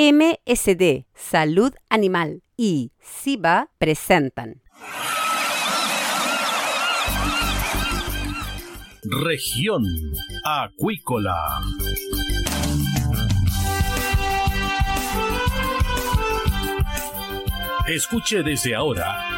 MSD Salud Animal y SIBA presentan. Región Acuícola. Escuche desde ahora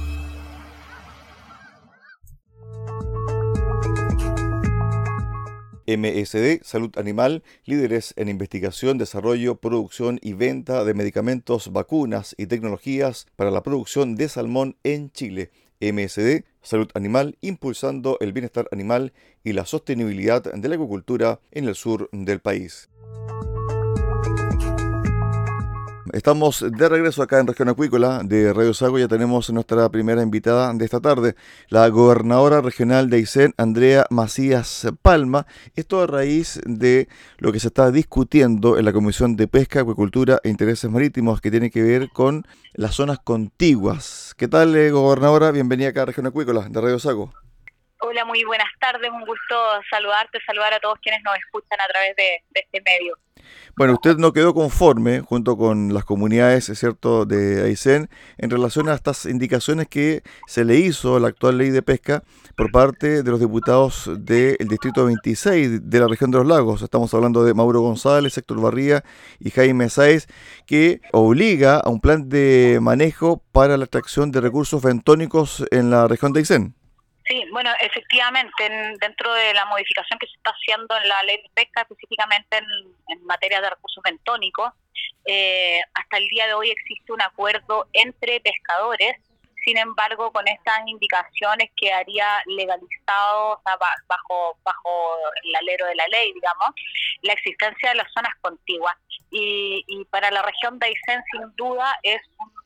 MSD, Salud Animal, líderes en investigación, desarrollo, producción y venta de medicamentos, vacunas y tecnologías para la producción de salmón en Chile. MSD, Salud Animal, impulsando el bienestar animal y la sostenibilidad de la agricultura en el sur del país. Estamos de regreso acá en Región Acuícola de Radio Sago. Ya tenemos nuestra primera invitada de esta tarde, la gobernadora regional de Aysén, Andrea Macías Palma. Esto a raíz de lo que se está discutiendo en la Comisión de Pesca, Acuicultura e Intereses Marítimos, que tiene que ver con las zonas contiguas. ¿Qué tal, eh, gobernadora? Bienvenida acá a Región Acuícola de Radio Sago. Hola, muy buenas tardes. Un gusto saludarte, saludar a todos quienes nos escuchan a través de este medio. Bueno, usted no quedó conforme, junto con las comunidades, es cierto, de Aysén, en relación a estas indicaciones que se le hizo a la actual ley de pesca por parte de los diputados del Distrito 26 de la región de los lagos. Estamos hablando de Mauro González, Héctor Barría y Jaime Sáez, que obliga a un plan de manejo para la extracción de recursos bentónicos en la región de Aysén. Sí, bueno, efectivamente, dentro de la modificación que se está haciendo en la ley de pesca, específicamente en, materia de recursos bentónicos, eh, hasta el día de hoy existe un acuerdo entre pescadores, sin embargo, con estas indicaciones quedaría legalizado bajo, bajo el alero de la ley, digamos, la existencia de las zonas contiguas. Y, y para la región de Aysén, sin duda, es un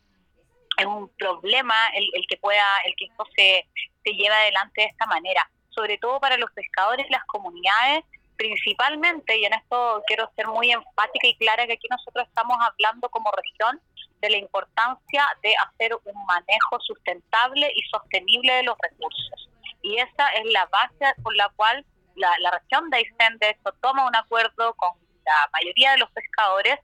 es un problema el, el, que pueda, el que esto se, se lleve adelante de esta manera, sobre todo para los pescadores las comunidades, principalmente, y en esto quiero ser muy enfática y clara que aquí nosotros estamos hablando como región de la importancia de hacer un manejo sustentable y sostenible de los recursos. Y esa es la base por la cual la, región de Aysén, de toma un acuerdo con la mayoría de los pescadores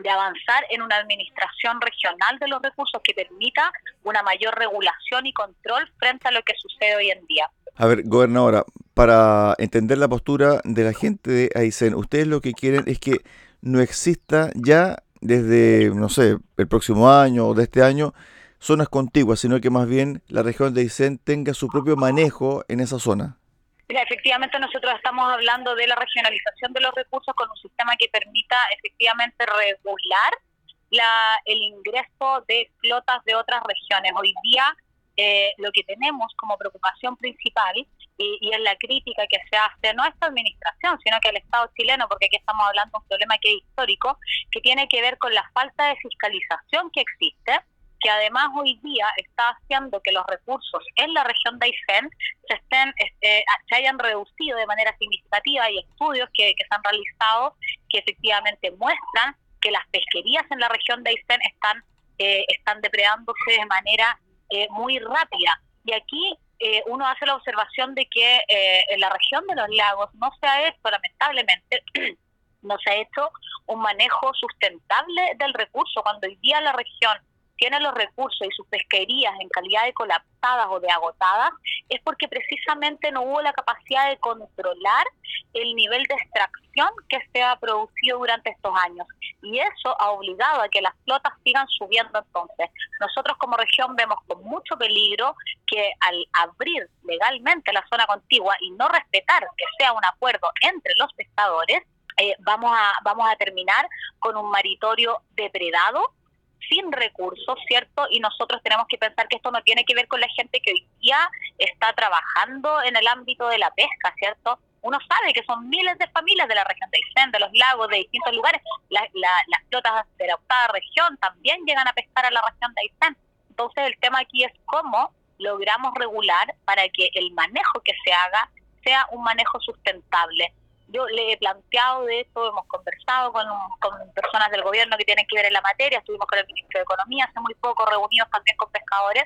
de avanzar en una administración regional de los recursos que permita una mayor regulación y control frente a lo que sucede hoy en día. A ver, gobernadora, para entender la postura de la gente de Aysén, ustedes lo que quieren es que no exista ya desde, no sé, el próximo año o de este año, zonas contiguas, sino que más bien la región de Aysén tenga su propio manejo en esa zona. Efectivamente nosotros estamos hablando de la regionalización de los recursos con un sistema que permita efectivamente regular la, el ingreso de flotas de otras regiones. Hoy día eh, lo que tenemos como preocupación principal y, y, es la crítica que se hace no a esta administración, sino que al Estado chileno, porque aquí estamos hablando de un problema que es histórico, que tiene que ver con la falta de fiscalización que existe que además hoy día está haciendo que los recursos en la región de Aysén se, estén, este, se hayan reducido de manera significativa. Hay estudios que, se han realizado que efectivamente muestran que las pesquerías en la región de Aysén están, eh, están depredándose de manera eh, muy rápida. Y aquí eh, uno hace la observación de que en la región de los lagos no se ha hecho, lamentablemente, no se ha hecho un manejo sustentable del recurso. Cuando hoy día la región tiene los recursos y sus pesquerías en calidad de colapsadas o de agotadas, es porque precisamente no hubo la capacidad de controlar el nivel de extracción que se ha producido durante estos años. Y eso ha obligado a que las flotas sigan subiendo entonces. Nosotros como región vemos con mucho peligro que al abrir legalmente la zona contigua y no respetar que sea un acuerdo entre los pescadores, eh, vamos, a, vamos a terminar con un maritorio depredado sin recursos, ¿cierto? Y nosotros tenemos que pensar que esto no tiene que ver con la gente que hoy día está trabajando en el ámbito de la pesca, ¿cierto? Uno sabe que son miles de familias de la región de Aysén, de los lagos, de distintos lugares. las flotas de la octava región también llegan a pescar a la región de Aysén. Entonces el tema aquí es cómo logramos regular para que el manejo que se haga sea un manejo sustentable yo le he planteado de esto, hemos conversado con, personas del gobierno que tienen que ver en la materia, estuvimos con el ministro de Economía hace muy poco, reunidos también con pescadores,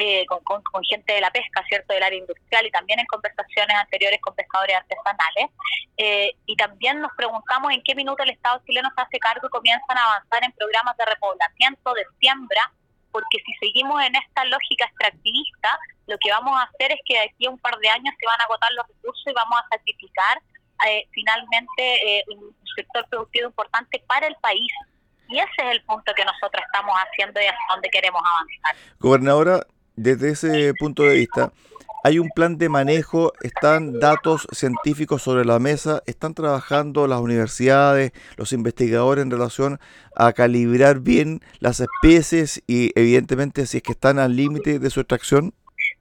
eh, con, gente de la pesca, ¿cierto?, del área industrial y también en conversaciones anteriores con pescadores artesanales. Eh, y también nos preguntamos en qué minuto el Estado chileno se hace cargo y comienzan a avanzar en programas de repoblamiento, de siembra, porque si seguimos en esta lógica extractivista, lo que vamos a hacer es que de aquí a un par de años se van a agotar los recursos y vamos a sacrificar eh, finalmente eh, un sector productivo importante para el país. Y ese es el punto que nosotros estamos haciendo y hasta donde queremos avanzar. Gobernadora, desde ese punto de vista, ¿hay un plan de manejo? ¿Están datos científicos sobre la mesa? ¿Están trabajando las universidades, los investigadores en relación a calibrar bien las especies y evidentemente si es que están al límite de su extracción?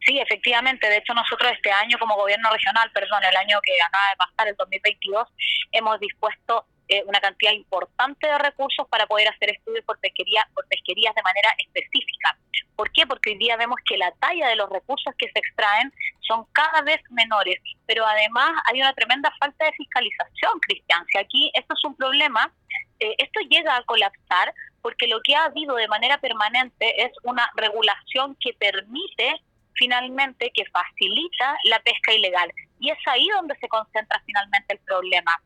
Sí, efectivamente. De hecho, nosotros este año como gobierno regional, perdón, el año que acaba de pasar, el 2022, hemos dispuesto eh, una cantidad importante de recursos para poder hacer estudios por, pesquería, por pesquerías de manera específica. ¿Por qué? Porque hoy día vemos que la talla de los recursos que se extraen son cada vez menores, pero además hay una tremenda falta de fiscalización, Cristian. Si aquí esto es un problema, eh, esto llega a colapsar porque lo que ha habido de manera permanente es una regulación que permite finalmente que facilita la pesca ilegal. Y es ahí donde se concentra finalmente el problema.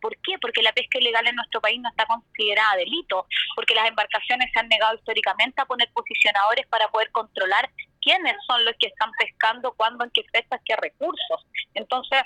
¿Por qué? Porque la pesca ilegal en nuestro país no está considerada delito, porque las embarcaciones se han negado históricamente a poner posicionadores para poder controlar quiénes son los que están pescando, cuándo, en qué fechas, qué recursos. Entonces,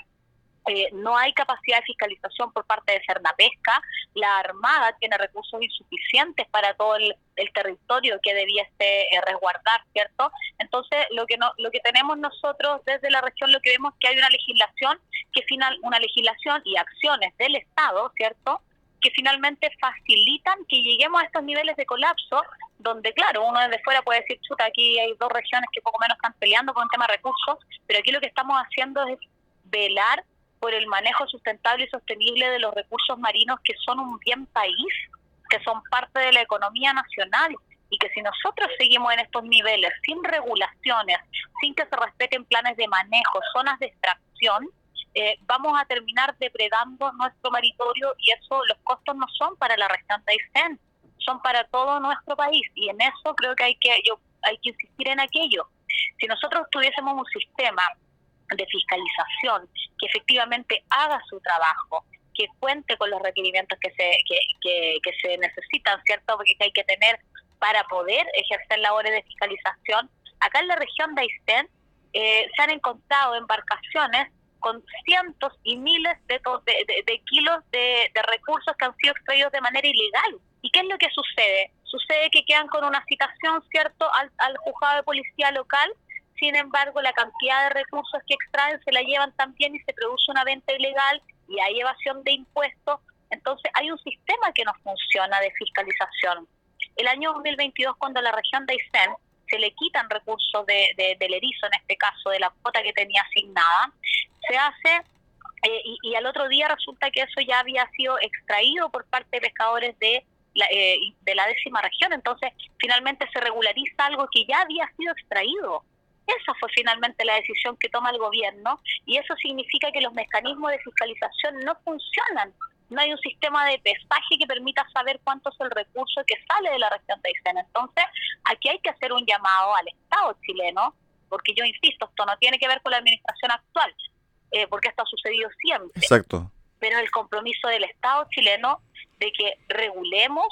eh, no hay capacidad de fiscalización por parte de Cernapesca, la Armada tiene recursos insuficientes para todo el, territorio que debiese eh, resguardar, ¿cierto? Entonces, lo que no, lo que tenemos nosotros desde la región, lo que vemos es que hay una legislación, que final, una legislación y acciones del Estado, ¿cierto? que finalmente facilitan que lleguemos a estos niveles de colapso, donde claro, uno desde fuera puede decir, chuta, aquí hay dos regiones que poco menos están peleando por un tema de recursos, pero aquí lo que estamos haciendo es velar por el manejo sustentable y sostenible de los recursos marinos que son un bien país, que son parte de la economía nacional y que si nosotros seguimos en estos niveles sin regulaciones, sin que se respeten planes de manejo, zonas de extracción, eh, vamos a terminar depredando nuestro maritorio y eso los costos no son para la restante Aysén, son para todo nuestro país y en eso creo que hay que yo hay que insistir en aquello. Si nosotros tuviésemos un sistema de fiscalización que efectivamente haga su trabajo, que cuente con los requerimientos que se, que, que, se necesitan, ¿cierto? Porque hay que tener para poder ejercer labores de fiscalización. Acá en la región de Aysén eh, se han encontrado embarcaciones con cientos y miles de, de, de, kilos de, de, recursos que han sido extraídos de manera ilegal. ¿Y qué es lo que sucede? Sucede que quedan con una citación, ¿cierto?, al, al juzgado de policía local sin embargo, la cantidad de recursos que extraen se la llevan también y se produce una venta ilegal y hay evasión de impuestos. Entonces, hay un sistema que no funciona de fiscalización. El año 2022, cuando la región de Aysén se le quitan recursos de, del erizo, en este caso, de la cuota que tenía asignada, se hace eh, y, al otro día resulta que eso ya había sido extraído por parte de pescadores de la, eh, de la décima región. Entonces, finalmente se regulariza algo que ya había sido extraído. Esa fue finalmente la decisión que toma el gobierno y eso significa que los mecanismos de fiscalización no funcionan. No hay un sistema de pesaje que permita saber cuánto es el recurso que sale de la región de Aysén. Entonces, aquí hay que hacer un llamado al Estado chileno, porque yo insisto, esto no tiene que ver con la administración actual, eh, porque esto ha sucedido siempre. Exacto. Pero el compromiso del Estado chileno de que regulemos,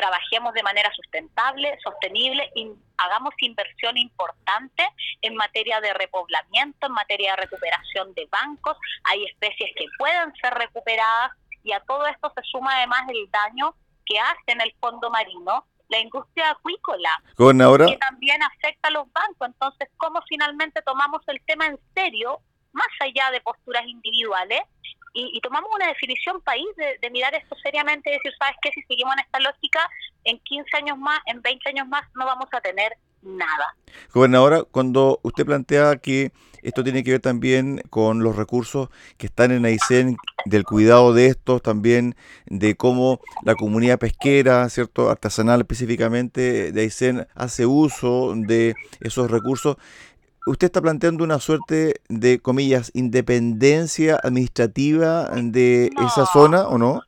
trabajemos de manera sustentable, sostenible, y hagamos inversión importante en materia de repoblamiento, en materia de recuperación de bancos. Hay especies que pueden ser recuperadas y a todo esto se suma además el daño que hace en el fondo marino la industria acuícola, que también afecta a los bancos. Entonces, ¿cómo finalmente tomamos el tema en serio más allá de posturas individuales y, tomamos una definición país de, mirar esto seriamente y decir, ¿sabes qué? Si seguimos en esta lógica, en 15 años más, en 20 años más, no vamos a tener nada. Gobernadora, cuando usted plantea que esto tiene que ver también con los recursos que están en Aysén, del cuidado de estos, también de cómo la comunidad pesquera, cierto, artesanal específicamente de Aysén, hace uso de esos recursos usted está planteando una suerte de, comillas, independencia administrativa de esa zona o no?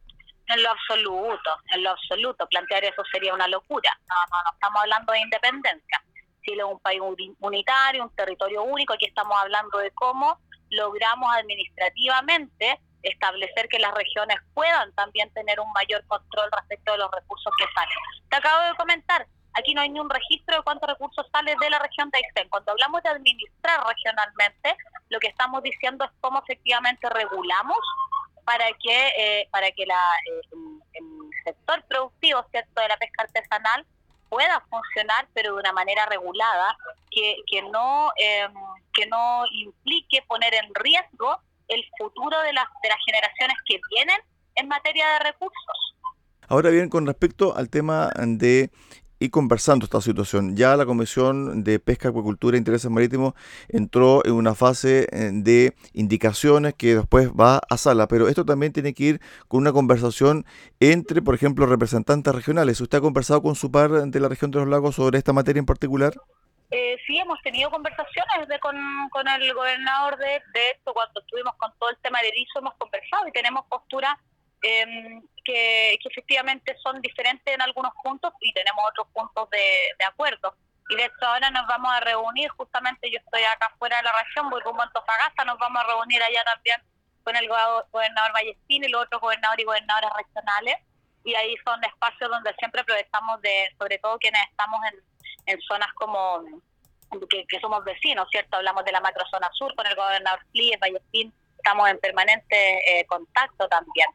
En lo absoluto, en lo absoluto. Plantear eso sería una locura. No, no, no estamos hablando de independencia. Chile es un país unitario, un territorio único. Aquí estamos hablando de cómo logramos administrativamente establecer que las regiones puedan también tener un mayor control respecto de los recursos que salen. Te acabo de comentar, Aquí no hay ni un registro de cuántos recursos sale de la región de Aysén. Cuando hablamos de administrar regionalmente, lo que estamos diciendo es cómo efectivamente regulamos para que eh, para que la, eh, el sector productivo cierto de la pesca artesanal pueda funcionar pero de una manera regulada que, que no em, que no implique poner en riesgo el futuro de las de las generaciones que vienen en materia de recursos. Ahora bien, con respecto al tema de y conversando esta situación. Ya la Comisión de Pesca, Acuicultura e Intereses Marítimos entró en una fase eh, de indicaciones que después va a sala, pero esto también tiene que ir con una conversación entre, por ejemplo, representantes regionales. ¿Usted ha conversado con su par de la región de los lagos sobre esta materia en particular? Eh, sí, hemos tenido conversaciones de, con, con el gobernador de, de esto, cuando estuvimos con todo el tema de erizo, hemos conversado y tenemos postura eh, que, efectivamente son diferentes en algunos puntos y tenemos otros puntos de, acuerdo. Y de hecho ahora nos vamos a reunir, justamente yo estoy acá fuera de la región, voy rumbo a Antofagasta, nos vamos a reunir allá también con el gobernador Vallestín y los otros gobernadores y gobernadoras regionales. Y ahí son espacios donde siempre aprovechamos de, sobre todo quienes estamos en, en zonas como que, somos vecinos, ¿cierto? Hablamos de la macrozona sur con el gobernador Flies, Vallestín, estamos en permanente eh, contacto también.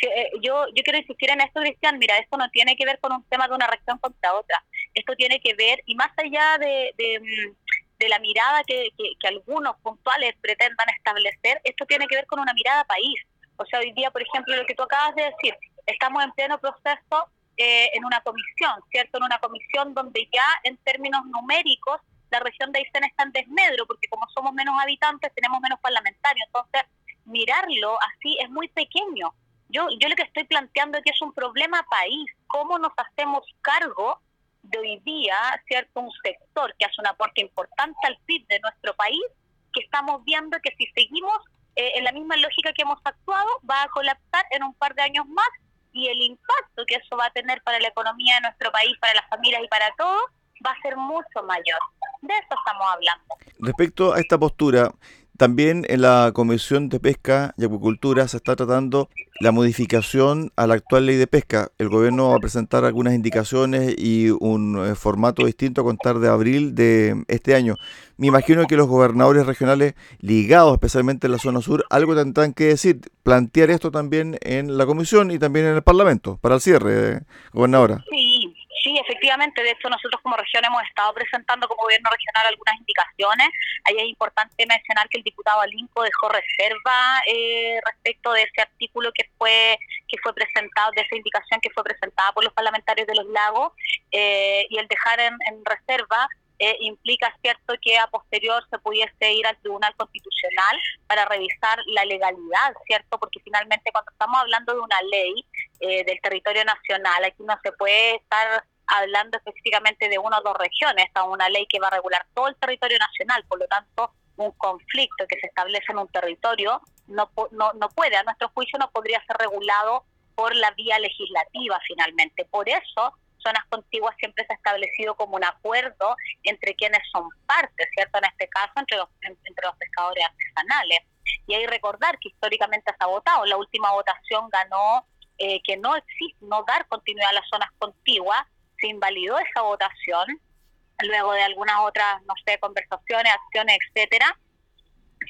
Eh, yo, yo quiero insistir en esto, Cristian, mira, esto no tiene que ver con un tema de una región contra otra, esto tiene que ver, y más allá de, de, mm, la mirada que, que, algunos puntuales pretendan establecer, esto tiene que ver con una mirada país. O sea, hoy día, por ejemplo, lo que tú acabas de decir, estamos en pleno proceso eh, en una comisión, ¿cierto? En una comisión donde ya en términos numéricos la región de Aysén está en desmedro, porque como somos menos habitantes tenemos menos parlamentarios, entonces mirarlo así es muy pequeño. Yo, yo lo que estoy planteando es que es un problema país. ¿Cómo nos hacemos cargo de hoy día, cierto, un sector que hace un aporte importante al PIB de nuestro país, que estamos viendo que si seguimos eh, en la misma lógica que hemos actuado, va a colapsar en un par de años más y el impacto que eso va a tener para la economía de nuestro país, para las familias y para todos, va a ser mucho mayor. De eso estamos hablando. Respecto a esta postura, también en la Comisión de Pesca y Acuicultura se está tratando la modificación a la actual ley de pesca. El gobierno va a presentar algunas indicaciones y un eh, formato distinto a contar de abril de este año. Me imagino que los gobernadores regionales ligados, especialmente en la zona sur, algo tendrán que decir, plantear esto también en la comisión y también en el Parlamento, para el cierre, gobernadora. Sí, sí, efectivamente, de hecho nosotros como región hemos estado presentando como gobierno regional algunas indicaciones. Ahí es importante mencionar que el diputado Alinco dejó reserva eh, respecto de ese artículo que fue que fue presentado, de esa indicación que fue presentada por los parlamentarios de los lagos, eh, y el dejar en, reserva eh, implica, cierto, que a posterior se pudiese ir al Tribunal Constitucional para revisar la legalidad, ¿cierto? Porque finalmente cuando estamos hablando de una ley del territorio nacional, aquí no se puede estar hablando específicamente de una o dos regiones, a una ley que va a regular todo el territorio nacional, por lo tanto, un conflicto que se establece en un territorio no, no, no puede, a nuestro juicio, no podría ser regulado por la vía legislativa finalmente. Por eso, zonas contiguas siempre se ha establecido como un acuerdo entre quienes son partes, ¿cierto? En este caso, entre los, entre los pescadores artesanales. Y hay recordar que históricamente se ha votado. La última votación ganó eh, que no existe, no dar continuidad a las zonas contiguas, se invalidó esa votación, luego de algunas otras, no sé, conversaciones, acciones, etcétera,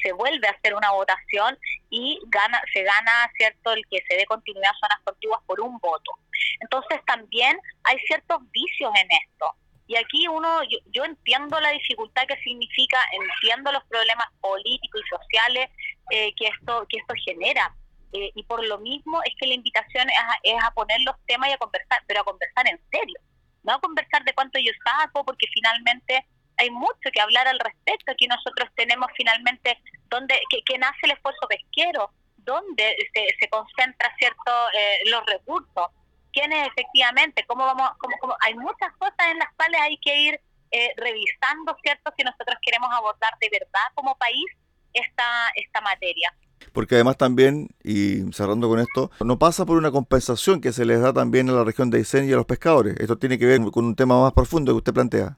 se vuelve a hacer una votación y gana, se gana, ¿cierto?, el que se dé continuidad a zonas contiguas por un voto. Entonces también hay ciertos vicios en esto. Y aquí uno, yo, entiendo la dificultad que significa, entiendo los problemas políticos y sociales eh, que esto que esto genera. Eh, y por lo mismo es que la invitación es es a poner los temas y a conversar, pero a conversar en serio no conversar de cuánto yo saco, porque finalmente hay mucho que hablar al respecto. Aquí nosotros tenemos finalmente dónde que, nace el esfuerzo pesquero, dónde se, se concentra cierto eh, los recursos, quiénes efectivamente, cómo vamos, cómo, hay muchas cosas en las cuales hay que ir eh, revisando, cierto, si nosotros queremos abordar de verdad como país esta esta materia porque además también, y cerrando con esto, no pasa por una compensación que se les da también a la región de Aysén y a los pescadores. Esto tiene que ver con un tema más profundo que usted plantea.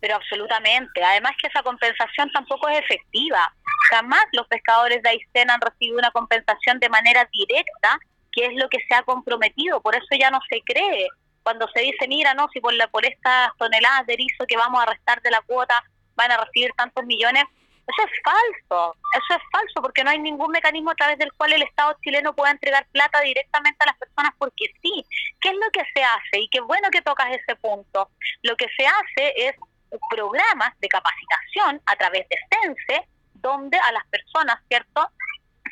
Pero absolutamente. Además que esa compensación tampoco es efectiva. Jamás los pescadores de Aysén han recibido una compensación de manera directa, que es lo que se ha comprometido. Por eso ya no se cree. Cuando se dice, mira, no, si por, la, por estas toneladas de erizo que vamos a restar de la cuota van a recibir tantos millones, eso es falso, eso es falso porque no hay ningún mecanismo a través del cual el Estado chileno pueda entregar plata directamente a las personas porque sí. ¿Qué es lo que se hace? Y qué bueno que tocas ese punto. Lo que se hace es programas de capacitación a través de CENSE donde a las personas, ¿cierto?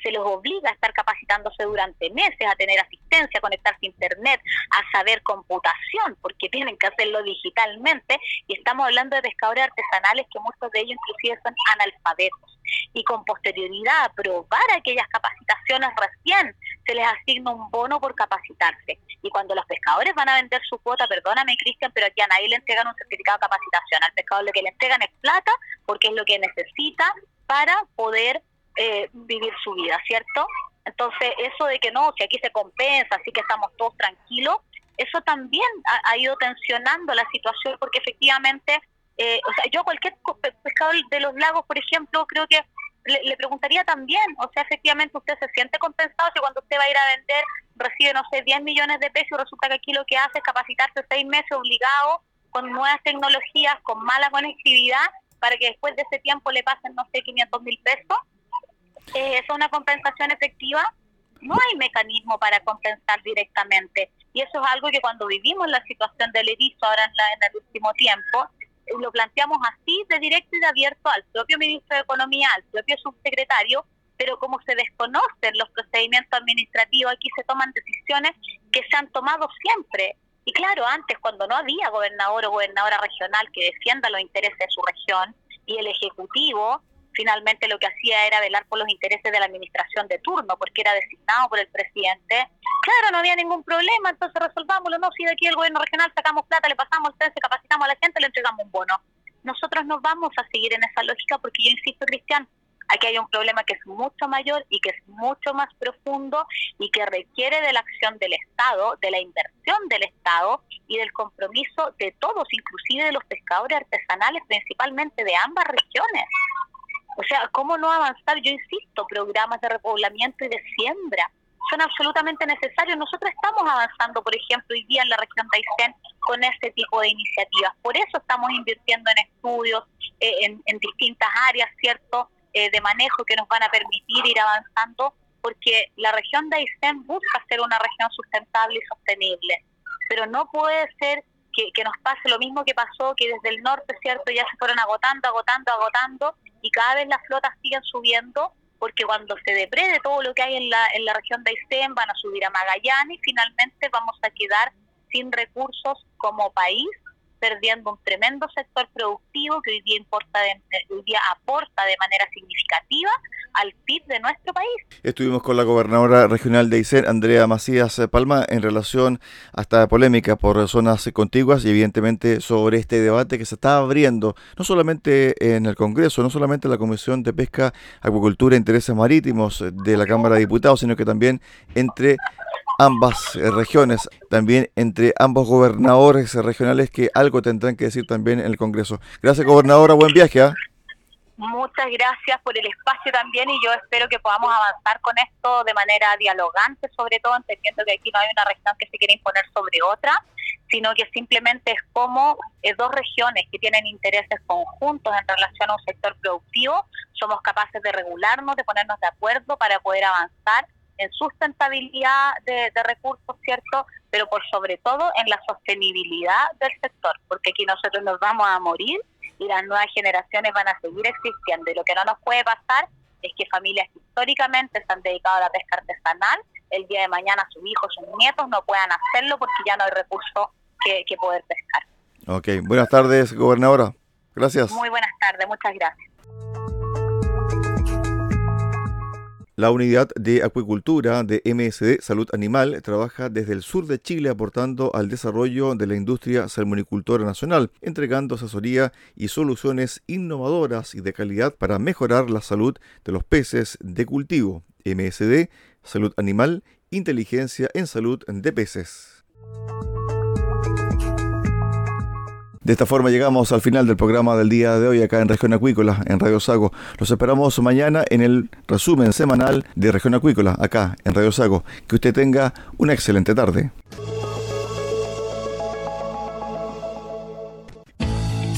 Se los obliga a estar capacitándose durante meses, a tener asistencia, a conectarse a Internet, a saber computación, porque tienen que hacerlo digitalmente, y estamos hablando de pescadores artesanales que muchos de ellos inclusive son analfabetos. Y con posterioridad a probar aquellas capacitaciones recién se les asigna un bono por capacitarse. Y cuando los pescadores van a vender su cuota, perdóname Cristian, pero aquí a nadie le entregan un certificado de capacitación. Al pescador lo que le entregan es plata porque es lo que necesita para poder eh, vivir su vida, ¿cierto? Entonces, eso de que no, si aquí se compensa, así que estamos todos tranquilos, eso también ha, ido tensionando la situación porque efectivamente, eh, o sea, yo cualquier pescador de los lagos, por ejemplo, creo que le, preguntaría también, o sea, efectivamente usted se siente compensado si cuando usted va a ir a vender recibe, no sé, 10 millones de pesos, resulta que aquí lo que hace es capacitarse seis meses obligado con nuevas tecnologías, con mala conectividad, para que después de ese tiempo le pasen, no sé, 500 mil pesos es una compensación efectiva, no hay mecanismo para compensar directamente. Y eso es algo que cuando vivimos la situación del erizo ahora en, el último tiempo, eh, lo planteamos así de directo y de abierto al propio ministro de Economía, al propio subsecretario, pero como se desconocen los procedimientos administrativos, aquí se toman decisiones que se han tomado siempre. Y claro, antes cuando no había gobernador o gobernadora regional que defienda los intereses de su región y el Ejecutivo finalmente lo que hacía era velar por los intereses de la administración de turno, porque era designado por el presidente. Claro, no había ningún problema, entonces resolvámoslo, no, si de aquí el gobierno regional sacamos plata, le pasamos el se capacitamos a la gente, le entregamos un bono. Nosotros no vamos a seguir en esa lógica porque yo insisto, Cristian, aquí hay un problema que es mucho mayor y que es mucho más profundo y que requiere de la acción del Estado, de la inversión del Estado y del compromiso de todos, inclusive de los pescadores artesanales, principalmente de ambas regiones. O sea, ¿cómo no avanzar? Yo insisto, programas de repoblamiento y de siembra son absolutamente necesarios. Nosotros estamos avanzando, por ejemplo, hoy día en la región de Aysén con este tipo de iniciativas. Por eso estamos invirtiendo en estudios eh, en, distintas áreas, ¿cierto?, eh, de manejo que nos van a permitir ir avanzando, porque la región de Aysén busca ser una región sustentable y sostenible. Pero no puede ser que, nos pase lo mismo que pasó, que desde el norte, ¿cierto? Ya se fueron agotando, agotando, agotando, y cada vez las flotas siguen subiendo, porque cuando se deprede todo lo que hay en la, en la región de Aysén, van a subir a Magallanes y finalmente vamos a quedar sin recursos como país perdiendo un tremendo sector productivo que hoy día, importa hoy día aporta de manera significativa al PIB de nuestro país. Estuvimos con la gobernadora regional de Aysén, Andrea Macías Palma, en relación a esta polémica por zonas contiguas y evidentemente sobre este debate que se está abriendo, no solamente en el Congreso, no solamente en la Comisión de Pesca, Acuicultura e Intereses Marítimos de la Cámara de Diputados, sino que también entre ambas eh, regiones, también entre ambos gobernadores regionales que algo tendrán que decir también en el Congreso. Gracias, gobernadora, buen viaje. ¿ah? Muchas gracias por el espacio también y yo espero que podamos avanzar con esto de manera dialogante, sobre todo entendiendo que aquí no hay una región que se quiera imponer sobre otra, sino que simplemente es como eh, dos regiones que tienen intereses conjuntos en relación a un sector productivo, somos capaces de regularnos, de ponernos de acuerdo para poder avanzar en sustentabilidad de, recursos, ¿cierto? Pero por sobre todo en la sostenibilidad del sector, porque aquí nosotros nos vamos a morir y las nuevas generaciones van a seguir existiendo. Y lo que no nos puede pasar es que familias que históricamente se han dedicado a la pesca artesanal, el día de mañana sus hijos, sus nietos no puedan hacerlo porque ya no hay recursos que, que poder pescar. Ok, buenas tardes, gobernadora. Gracias. Muy buenas tardes, muchas gracias. La unidad de acuicultura de MSD Salud Animal trabaja desde el sur de Chile aportando al desarrollo de la industria salmonicultora nacional, entregando asesoría y soluciones innovadoras y de calidad para mejorar la salud de los peces de cultivo. MSD Salud Animal, inteligencia en salud de peces. De esta forma llegamos al final del programa del día de hoy acá en Región Acuícola, en Radio Sago. Los esperamos mañana en el resumen semanal de Región Acuícola, acá en Radio Sago. Que usted tenga una excelente tarde.